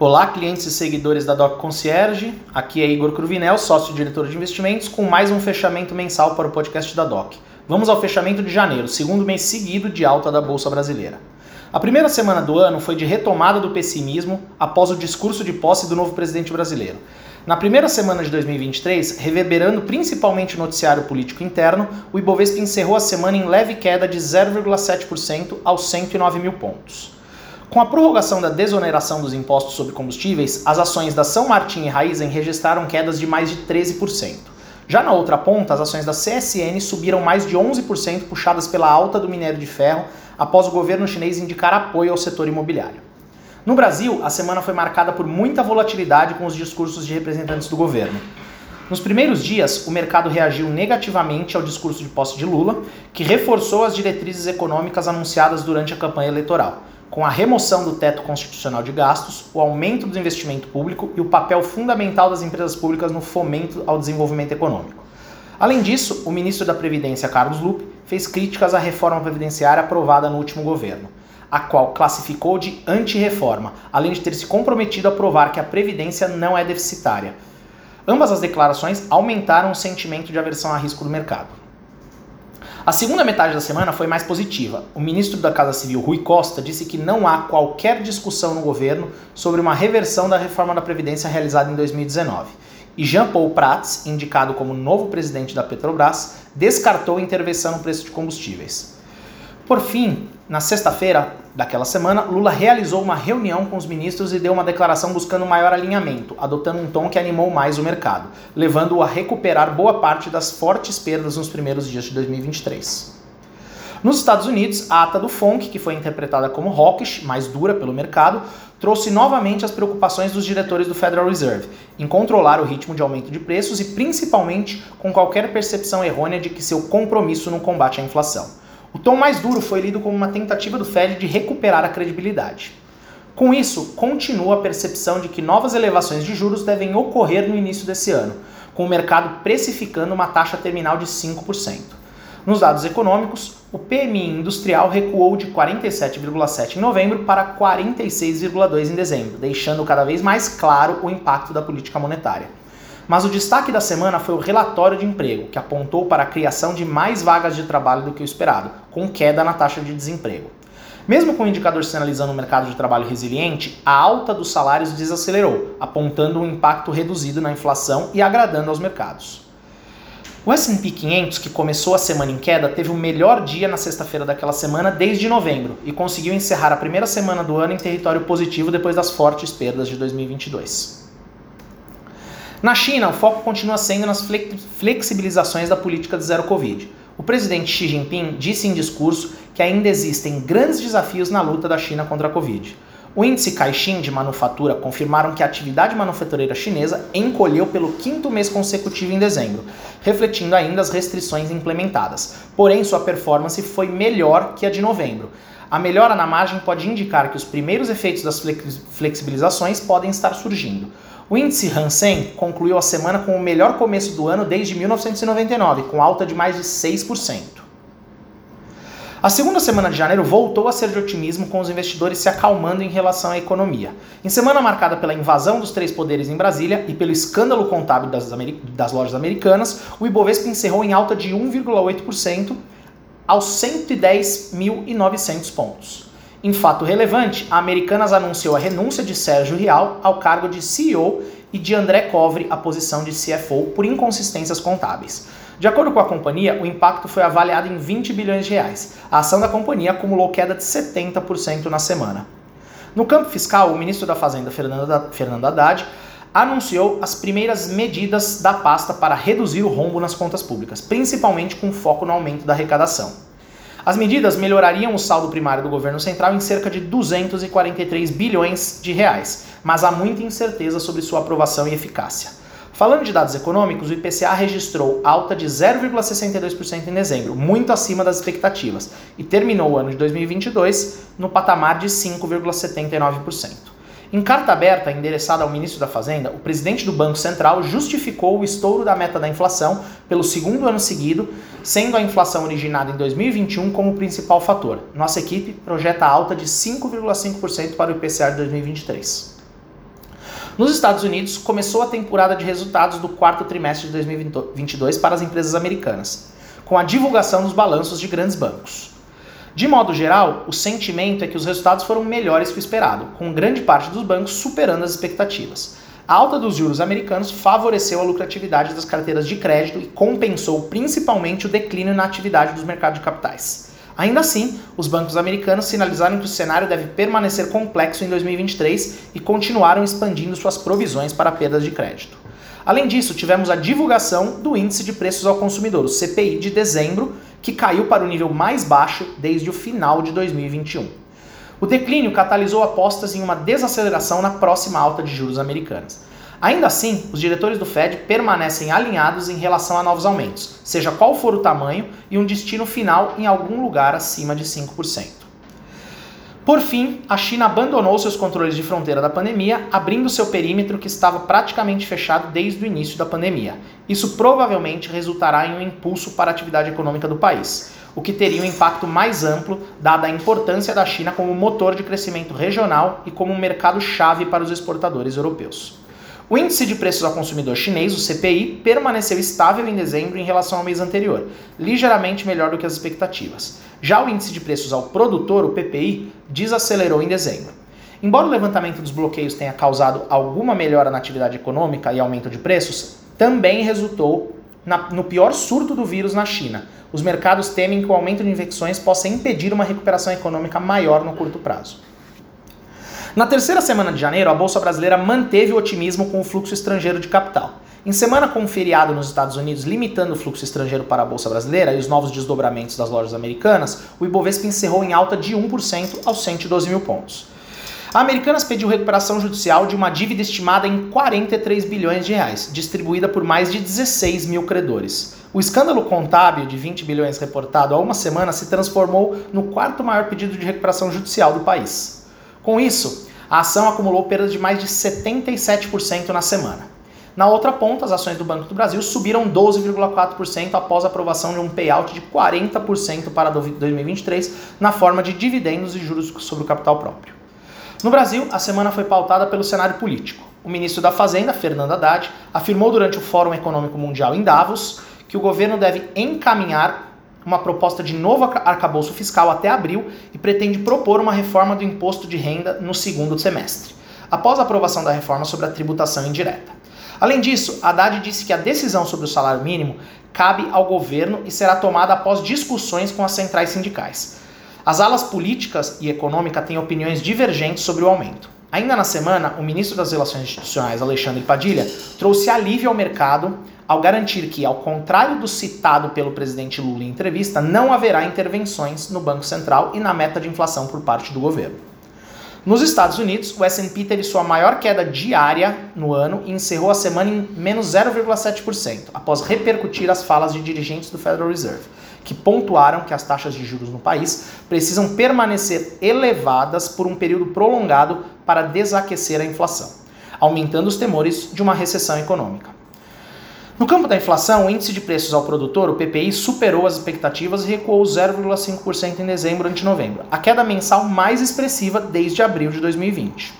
Olá, clientes e seguidores da Doc Concierge. Aqui é Igor Cruvinel, sócio-diretor de investimentos, com mais um fechamento mensal para o podcast da Doc. Vamos ao fechamento de janeiro, segundo mês seguido de alta da Bolsa Brasileira. A primeira semana do ano foi de retomada do pessimismo após o discurso de posse do novo presidente brasileiro. Na primeira semana de 2023, reverberando principalmente o noticiário político interno, o Ibovespa encerrou a semana em leve queda de 0,7% aos 109 mil pontos. Com a prorrogação da desoneração dos impostos sobre combustíveis, as ações da São Martin e Raizen registraram quedas de mais de 13%. Já na outra ponta, as ações da CSN subiram mais de 11%, puxadas pela alta do minério de ferro, após o governo chinês indicar apoio ao setor imobiliário. No Brasil, a semana foi marcada por muita volatilidade com os discursos de representantes do governo. Nos primeiros dias, o mercado reagiu negativamente ao discurso de posse de Lula, que reforçou as diretrizes econômicas anunciadas durante a campanha eleitoral com a remoção do teto constitucional de gastos, o aumento do investimento público e o papel fundamental das empresas públicas no fomento ao desenvolvimento econômico. Além disso, o ministro da Previdência, Carlos Lupe, fez críticas à reforma previdenciária aprovada no último governo, a qual classificou de anti-reforma, além de ter se comprometido a provar que a Previdência não é deficitária. Ambas as declarações aumentaram o sentimento de aversão a risco do mercado. A segunda metade da semana foi mais positiva. O ministro da Casa Civil, Rui Costa, disse que não há qualquer discussão no governo sobre uma reversão da reforma da Previdência realizada em 2019. E Jean Paul Prats, indicado como novo presidente da Petrobras, descartou intervenção no preço de combustíveis. Por fim, na sexta-feira daquela semana, Lula realizou uma reunião com os ministros e deu uma declaração buscando maior alinhamento, adotando um tom que animou mais o mercado, levando-o a recuperar boa parte das fortes perdas nos primeiros dias de 2023. Nos Estados Unidos, a ata do FONC, que foi interpretada como hawkish, mais dura pelo mercado, trouxe novamente as preocupações dos diretores do Federal Reserve em controlar o ritmo de aumento de preços e principalmente com qualquer percepção errônea de que seu compromisso no combate à inflação. O tom mais duro foi lido como uma tentativa do Fed de recuperar a credibilidade. Com isso, continua a percepção de que novas elevações de juros devem ocorrer no início desse ano, com o mercado precificando uma taxa terminal de 5%. Nos dados econômicos, o PMI industrial recuou de 47,7 em novembro para 46,2 em dezembro, deixando cada vez mais claro o impacto da política monetária. Mas o destaque da semana foi o relatório de emprego, que apontou para a criação de mais vagas de trabalho do que o esperado, com queda na taxa de desemprego. Mesmo com o indicador sinalizando um mercado de trabalho resiliente, a alta dos salários desacelerou, apontando um impacto reduzido na inflação e agradando aos mercados. O S&P 500, que começou a semana em queda, teve o melhor dia na sexta-feira daquela semana desde novembro e conseguiu encerrar a primeira semana do ano em território positivo depois das fortes perdas de 2022. Na China, o foco continua sendo nas flexibilizações da política de zero Covid. O presidente Xi Jinping disse em discurso que ainda existem grandes desafios na luta da China contra a Covid. O índice Caixin de manufatura confirmaram que a atividade manufatureira chinesa encolheu pelo quinto mês consecutivo em dezembro, refletindo ainda as restrições implementadas. Porém, sua performance foi melhor que a de novembro. A melhora na margem pode indicar que os primeiros efeitos das flexibilizações podem estar surgindo. O índice Hansen concluiu a semana com o melhor começo do ano desde 1999, com alta de mais de 6%. A segunda semana de janeiro voltou a ser de otimismo, com os investidores se acalmando em relação à economia. Em semana marcada pela invasão dos três poderes em Brasília e pelo escândalo contábil das, das lojas americanas, o Ibovespa encerrou em alta de 1,8% aos 110.900 pontos. Em fato relevante, a Americanas anunciou a renúncia de Sérgio Rial ao cargo de CEO e de André Covre à posição de CFO por inconsistências contábeis. De acordo com a companhia, o impacto foi avaliado em 20 bilhões de reais. A ação da companhia acumulou queda de 70% na semana. No campo fiscal, o ministro da Fazenda, Fernando Haddad, anunciou as primeiras medidas da pasta para reduzir o rombo nas contas públicas, principalmente com foco no aumento da arrecadação. As medidas melhorariam o saldo primário do governo central em cerca de 243 bilhões de reais, mas há muita incerteza sobre sua aprovação e eficácia. Falando de dados econômicos, o IPCA registrou alta de 0,62% em dezembro, muito acima das expectativas, e terminou o ano de 2022 no patamar de 5,79%. Em carta aberta endereçada ao ministro da Fazenda, o presidente do Banco Central justificou o estouro da meta da inflação pelo segundo ano seguido, sendo a inflação originada em 2021 como principal fator. Nossa equipe projeta alta de 5,5% para o IPCA de 2023. Nos Estados Unidos, começou a temporada de resultados do quarto trimestre de 2022 para as empresas americanas, com a divulgação dos balanços de grandes bancos. De modo geral, o sentimento é que os resultados foram melhores que o esperado, com grande parte dos bancos superando as expectativas. A alta dos juros americanos favoreceu a lucratividade das carteiras de crédito e compensou principalmente o declínio na atividade dos mercados de capitais. Ainda assim, os bancos americanos sinalizaram que o cenário deve permanecer complexo em 2023 e continuaram expandindo suas provisões para perdas de crédito. Além disso, tivemos a divulgação do Índice de Preços ao Consumidor, o CPI de dezembro, que caiu para o nível mais baixo desde o final de 2021. O declínio catalisou apostas em uma desaceleração na próxima alta de juros americanas. Ainda assim, os diretores do Fed permanecem alinhados em relação a novos aumentos, seja qual for o tamanho, e um destino final em algum lugar acima de 5%. Por fim, a China abandonou seus controles de fronteira da pandemia, abrindo seu perímetro que estava praticamente fechado desde o início da pandemia. Isso provavelmente resultará em um impulso para a atividade econômica do país, o que teria um impacto mais amplo, dada a importância da China como motor de crescimento regional e como um mercado-chave para os exportadores europeus. O índice de preços ao consumidor chinês, o CPI, permaneceu estável em dezembro em relação ao mês anterior, ligeiramente melhor do que as expectativas. Já o índice de preços ao produtor, o PPI, desacelerou em dezembro. Embora o levantamento dos bloqueios tenha causado alguma melhora na atividade econômica e aumento de preços, também resultou na, no pior surto do vírus na China. Os mercados temem que o aumento de infecções possa impedir uma recuperação econômica maior no curto prazo. Na terceira semana de janeiro, a Bolsa Brasileira manteve o otimismo com o fluxo estrangeiro de capital. Em semana com feriado nos Estados Unidos limitando o fluxo estrangeiro para a Bolsa Brasileira e os novos desdobramentos das lojas americanas, o Ibovespa encerrou em alta de 1% aos 112 mil pontos. A Americanas pediu recuperação judicial de uma dívida estimada em 43 bilhões de reais, distribuída por mais de 16 mil credores. O escândalo contábil de 20 bilhões reportado há uma semana se transformou no quarto maior pedido de recuperação judicial do país. Com isso, a ação acumulou perdas de mais de 77% na semana. Na outra ponta, as ações do Banco do Brasil subiram 12,4% após a aprovação de um payout de 40% para 2023 na forma de dividendos e juros sobre o capital próprio. No Brasil, a semana foi pautada pelo cenário político. O ministro da Fazenda, Fernando Haddad, afirmou durante o Fórum Econômico Mundial em Davos que o governo deve encaminhar uma proposta de novo arcabouço fiscal até abril e pretende propor uma reforma do imposto de renda no segundo semestre, após a aprovação da reforma sobre a tributação indireta. Além disso, Haddad disse que a decisão sobre o salário mínimo cabe ao governo e será tomada após discussões com as centrais sindicais. As alas políticas e econômica têm opiniões divergentes sobre o aumento. Ainda na semana, o ministro das Relações Institucionais, Alexandre Padilha, trouxe alívio ao mercado ao garantir que, ao contrário do citado pelo presidente Lula em entrevista, não haverá intervenções no Banco Central e na meta de inflação por parte do governo. Nos Estados Unidos, o S&P teve sua maior queda diária no ano e encerrou a semana em menos 0,7%, após repercutir as falas de dirigentes do Federal Reserve, que pontuaram que as taxas de juros no país precisam permanecer elevadas por um período prolongado para desaquecer a inflação, aumentando os temores de uma recessão econômica. No campo da inflação, o índice de preços ao produtor, o PPI, superou as expectativas e recuou 0,5% em dezembro ante novembro, a queda mensal mais expressiva desde abril de 2020.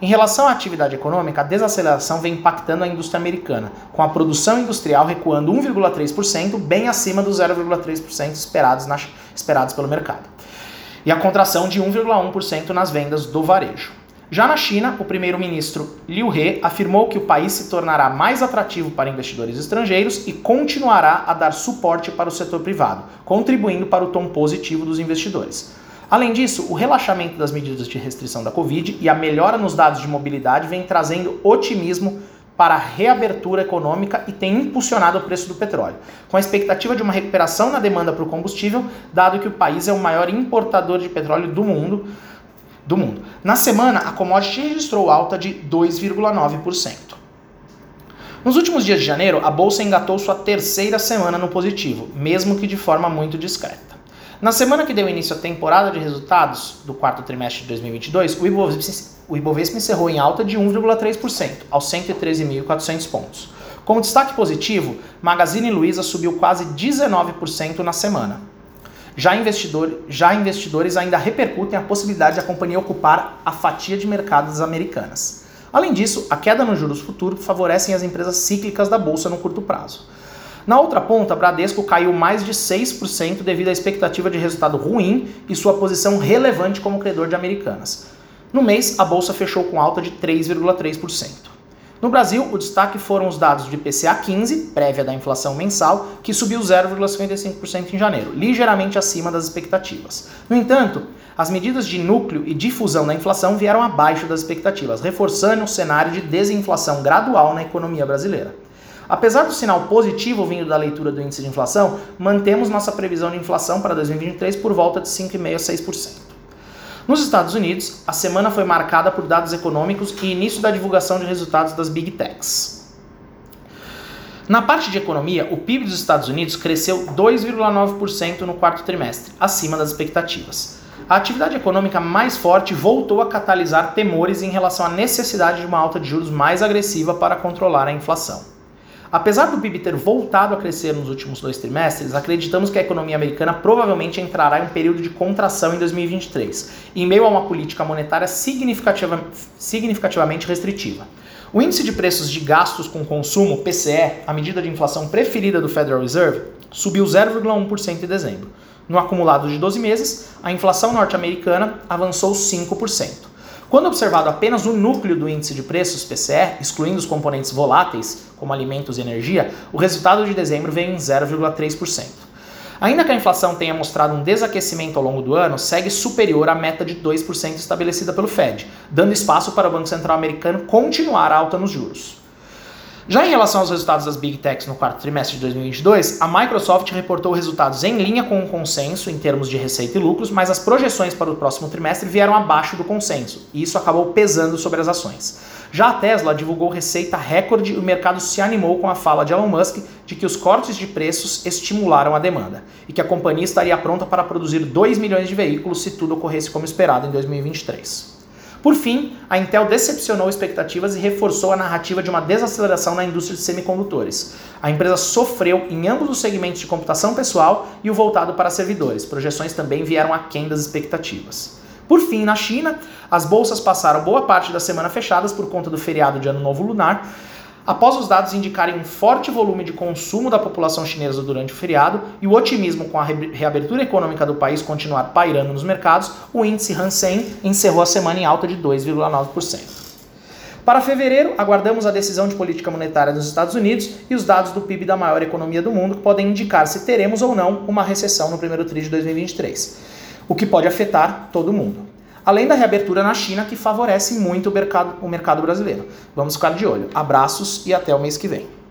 Em relação à atividade econômica, a desaceleração vem impactando a indústria americana, com a produção industrial recuando 1,3%, bem acima dos 0,3% esperados, esperados pelo mercado, e a contração de 1,1% nas vendas do varejo. Já na China, o primeiro-ministro Liu He afirmou que o país se tornará mais atrativo para investidores estrangeiros e continuará a dar suporte para o setor privado, contribuindo para o tom positivo dos investidores. Além disso, o relaxamento das medidas de restrição da Covid e a melhora nos dados de mobilidade vem trazendo otimismo para a reabertura econômica e tem impulsionado o preço do petróleo, com a expectativa de uma recuperação na demanda por combustível, dado que o país é o maior importador de petróleo do mundo, do mundo. Na semana, a commodity registrou alta de 2,9%. Nos últimos dias de janeiro, a bolsa engatou sua terceira semana no positivo, mesmo que de forma muito discreta. Na semana que deu início à temporada de resultados do quarto trimestre de 2022, o Ibovespa, encerrou em alta de 1,3%, aos 113.400 pontos. Como destaque positivo, Magazine Luiza subiu quase 19% na semana, já, investidor, já investidores ainda repercutem a possibilidade de a companhia ocupar a fatia de mercado das americanas. Além disso, a queda nos juros futuros favorecem as empresas cíclicas da bolsa no curto prazo. Na outra ponta, Bradesco caiu mais de 6% devido à expectativa de resultado ruim e sua posição relevante como credor de Americanas. No mês, a bolsa fechou com alta de 3,3%. No Brasil, o destaque foram os dados de IPCA 15, prévia da inflação mensal, que subiu 0,55% em janeiro, ligeiramente acima das expectativas. No entanto, as medidas de núcleo e difusão da inflação vieram abaixo das expectativas, reforçando o cenário de desinflação gradual na economia brasileira. Apesar do sinal positivo vindo da leitura do índice de inflação, mantemos nossa previsão de inflação para 2023 por volta de 5,5% a 6%. Nos Estados Unidos, a semana foi marcada por dados econômicos e início da divulgação de resultados das Big Techs. Na parte de economia, o PIB dos Estados Unidos cresceu 2,9% no quarto trimestre, acima das expectativas. A atividade econômica mais forte voltou a catalisar temores em relação à necessidade de uma alta de juros mais agressiva para controlar a inflação. Apesar do PIB ter voltado a crescer nos últimos dois trimestres, acreditamos que a economia americana provavelmente entrará em um período de contração em 2023, em meio a uma política monetária significativa, significativamente restritiva. O índice de preços de gastos com consumo, PCE, a medida de inflação preferida do Federal Reserve, subiu 0,1% em dezembro. No acumulado de 12 meses, a inflação norte-americana avançou 5%. Quando observado apenas o núcleo do índice de preços, PCE, excluindo os componentes voláteis, como alimentos e energia, o resultado de dezembro veio em 0,3%. Ainda que a inflação tenha mostrado um desaquecimento ao longo do ano, segue superior à meta de 2% estabelecida pelo Fed, dando espaço para o Banco Central americano continuar alta nos juros. Já em relação aos resultados das Big Techs no quarto trimestre de 2022, a Microsoft reportou resultados em linha com o consenso em termos de receita e lucros, mas as projeções para o próximo trimestre vieram abaixo do consenso, e isso acabou pesando sobre as ações. Já a Tesla divulgou receita recorde e o mercado se animou com a fala de Elon Musk de que os cortes de preços estimularam a demanda e que a companhia estaria pronta para produzir 2 milhões de veículos se tudo ocorresse como esperado em 2023. Por fim, a Intel decepcionou expectativas e reforçou a narrativa de uma desaceleração na indústria de semicondutores. A empresa sofreu em ambos os segmentos de computação pessoal e o voltado para servidores. Projeções também vieram aquém das expectativas. Por fim, na China, as bolsas passaram boa parte da semana fechadas por conta do feriado de Ano Novo Lunar Após os dados indicarem um forte volume de consumo da população chinesa durante o feriado e o otimismo com a reabertura econômica do país continuar pairando nos mercados, o índice Hansen encerrou a semana em alta de 2,9%. Para fevereiro, aguardamos a decisão de política monetária dos Estados Unidos e os dados do PIB da maior economia do mundo que podem indicar se teremos ou não uma recessão no primeiro trimestre de 2023, o que pode afetar todo mundo além da reabertura na China, que favorece muito o mercado, o mercado brasileiro. Vamos ficar de olho. Abraços e até o mês que vem.